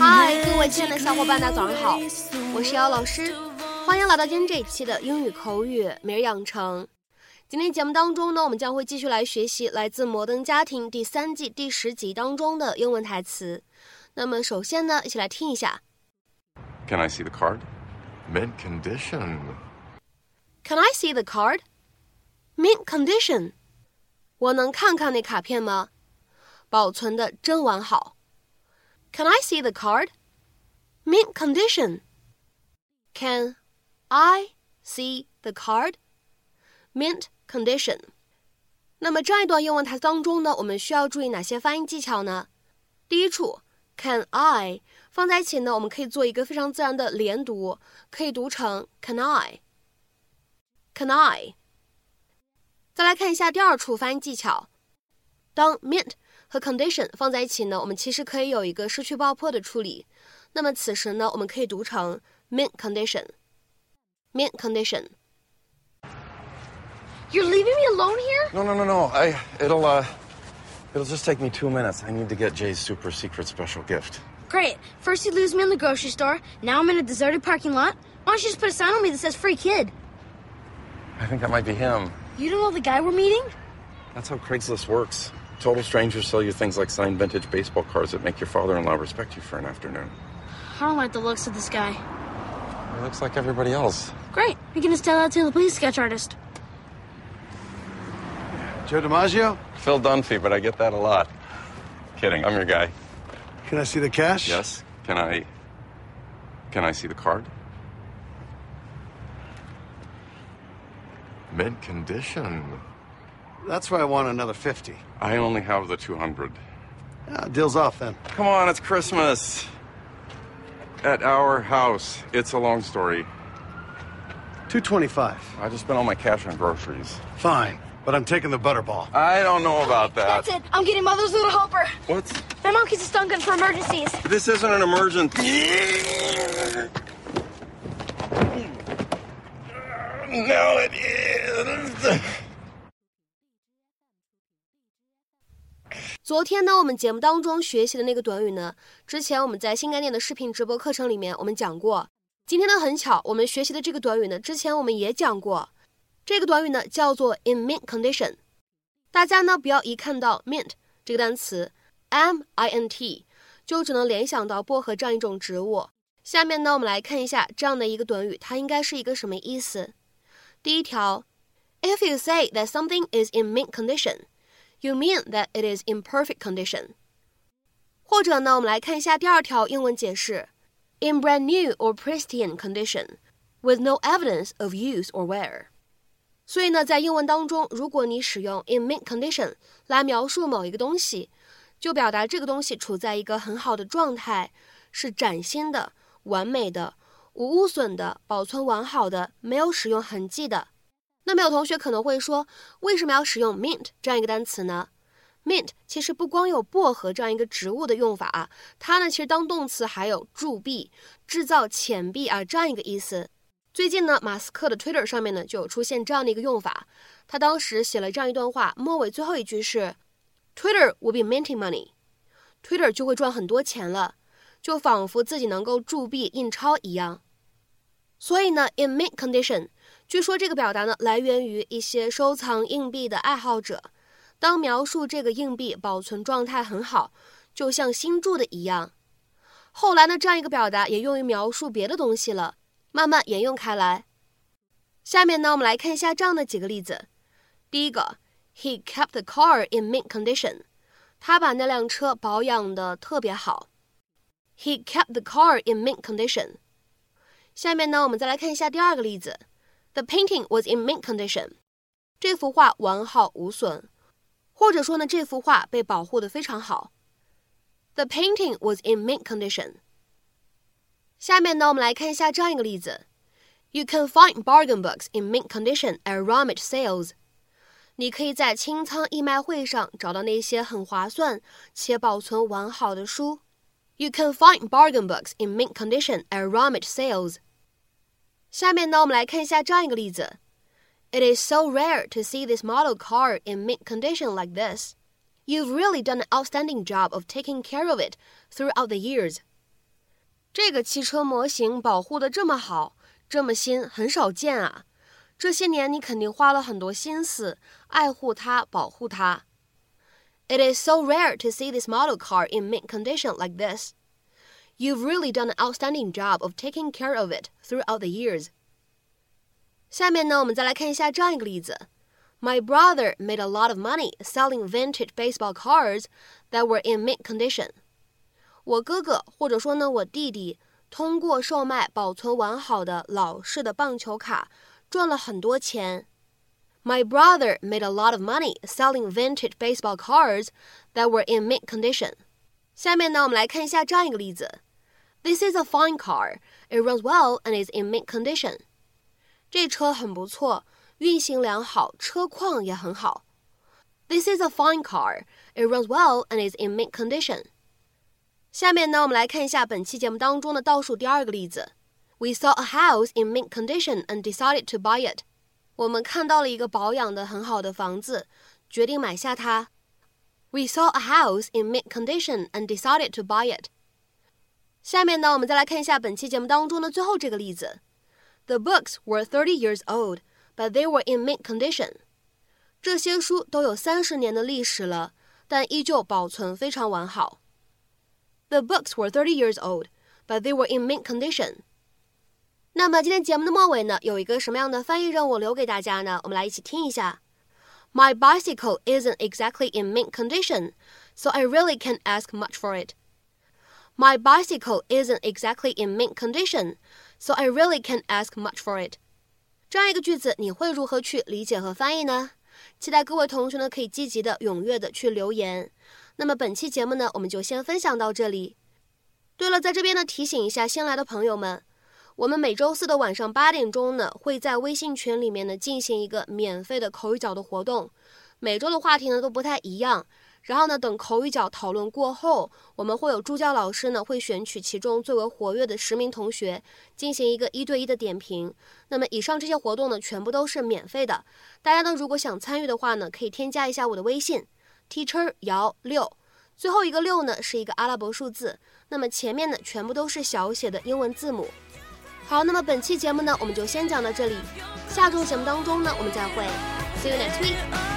嗨，各位亲爱的小伙伴，大家早上好，我是姚老师，欢迎来到今天这一期的英语口语每日养成。今天节目当中呢，我们将会继续来学习来自《摩登家庭》第三季第十集当中的英文台词。那么首先呢，一起来听一下。Can I see the card? Mint condition. Can I see the card? Mint condition. 我能看看那卡片吗？保存的真完好。Can I see the card? Mint condition. Can I see the card? Mint condition. 那么这一段英文台词当中呢，我们需要注意哪些发音技巧呢？第一处，Can I 放在一起呢，我们可以做一个非常自然的连读，可以读成 Can I。Can I？再来看一下第二处发音技巧。当 mint 和 condition 放在一起呢，我们其实可以有一个失去爆破的处理。那么此时呢，我们可以读成 mint condition。mint condition。 You're leaving me alone here? No, no, no, no. I it'll uh it'll just take me two minutes. I need to get Jay's super secret special gift. Great. First you lose me in the grocery store. Now I'm in a deserted parking lot. Why don't you just put a sign on me that says free kid? I think that might be him. You don't know the guy we're meeting? That's how Craigslist works. Total strangers sell you things like signed vintage baseball cards that make your father-in-law respect you for an afternoon. I don't like the looks of this guy. He looks like everybody else. Great. We can just tell that to the police sketch artist. Joe DiMaggio? Phil Dunphy, but I get that a lot. Kidding. I'm your guy. Can I see the cash? Yes. Can I Can I see the card? Mint condition. That's why I want another 50. I only have the 200. Ah, deal's off then. Come on, it's Christmas. At our house. It's a long story. 225. I just spent all my cash on groceries. Fine, but I'm taking the butterball. I don't know about that. That's it. I'm getting mother's little helper. What's My mom keeps a stun gun for emergencies. this isn't an emergency. Now it is. 昨天呢，我们节目当中学习的那个短语呢，之前我们在新概念的视频直播课程里面我们讲过。今天呢，很巧，我们学习的这个短语呢，之前我们也讲过。这个短语呢叫做 in mint condition。大家呢不要一看到 mint 这个单词 m i n t 就只能联想到薄荷这样一种植物。下面呢，我们来看一下这样的一个短语，它应该是一个什么意思。第一条，If you say that something is in mint condition。You mean that it is in perfect condition。或者呢，我们来看一下第二条英文解释：in brand new or pristine condition, with no evidence of use or wear。所以呢，在英文当中，如果你使用 in mint condition 来描述某一个东西，就表达这个东西处在一个很好的状态，是崭新的、完美的、无污损的、保存完好的、没有使用痕迹的。那么有同学可能会说，为什么要使用 mint 这样一个单词呢？mint 其实不光有薄荷这样一个植物的用法啊，它呢其实当动词还有铸币、制造钱币啊这样一个意思。最近呢，马斯克的 Twitter 上面呢就有出现这样的一个用法，他当时写了这样一段话，末尾最后一句是 Twitter will be minting money，Twitter 就会赚很多钱了，就仿佛自己能够铸币印钞一样。所以呢，in mint condition。据说这个表达呢，来源于一些收藏硬币的爱好者。当描述这个硬币保存状态很好，就像新铸的一样。后来呢，这样一个表达也用于描述别的东西了，慢慢沿用开来。下面呢，我们来看一下这样的几个例子。第一个，He kept the car in mint condition。他把那辆车保养的特别好。He kept the car in mint condition。下面呢，我们再来看一下第二个例子。The painting was in mint condition。这幅画完好无损，或者说呢，这幅画被保护的非常好。The painting was in mint condition。下面呢，我们来看一下这样一个例子：You can find bargain books in mint condition at rummage sales。你可以在清仓义卖会上找到那些很划算且保存完好的书。You can find bargain books in mint condition at rummage sales。下面呢，我们来看一下这样一个例子 It is so rare to see this model car in mint condition like this. You've really done an outstanding job of taking care of it throughout the years. 这个汽车模型保护的这么好，这么新，很少见啊。这些年你肯定花了很多心思爱护它，保护它。 It is so rare to see this model car in mint condition like this. You've really done an outstanding job of taking care of it throughout the years. 下面呢，我们再来看一下这样一个例子。My brother made a lot of money selling vintage baseball cards that were in mint condition. 我哥哥或者说呢我弟弟通过售卖保存完好的老式的棒球卡赚了很多钱。 My brother made a lot of money selling vintage baseball cards that were in mint condition. 下面呢，我们来看一下这样一个例子。This is a fine car. It runs well and is in mint condition. 这车很不错，运行良好，车况也很好。This is a fine car. It runs well and is in mint condition. 下面呢，我们来看一下本期节目当中的倒数第二个例子。We saw a house in mint condition and decided to buy it. 我们看到了一个保养的很好的房子，决定买下它。We saw a house in mint condition and decided to buy it. 下面呢，我们再来看一下本期节目当中的最后这个例子。The books were thirty years old, but they were in mint condition. 这些书都有三十年的历史了，但依旧保存非常完好。The books were thirty years old, but they were in mint condition. 那么今天节目的末尾呢，有一个什么样的翻译任务留给大家呢？我们来一起听一下。My bicycle isn't exactly in mint condition, so I really can't ask much for it. My bicycle isn't exactly in mint condition, so I really can't ask much for it. 这样一个句子，你会如何去理解和翻译呢？期待各位同学呢可以积极的、踊跃的去留言。那么本期节目呢，我们就先分享到这里。对了，在这边呢提醒一下新来的朋友们，我们每周四的晚上八点钟呢，会在微信群里面呢进行一个免费的口语角的活动。每周的话题呢都不太一样，然后呢等口语角讨论过后，我们会有助教老师呢会选取其中最为活跃的十名同学进行一个一对一的点评。那么以上这些活动呢全部都是免费的，大家呢如果想参与的话呢，可以添加一下我的微信。Teacher 姚六，最后一个六呢是一个阿拉伯数字，那么前面呢全部都是小写的英文字母。好，那么本期节目呢我们就先讲到这里，下周节目当中呢我们再会，See you next week。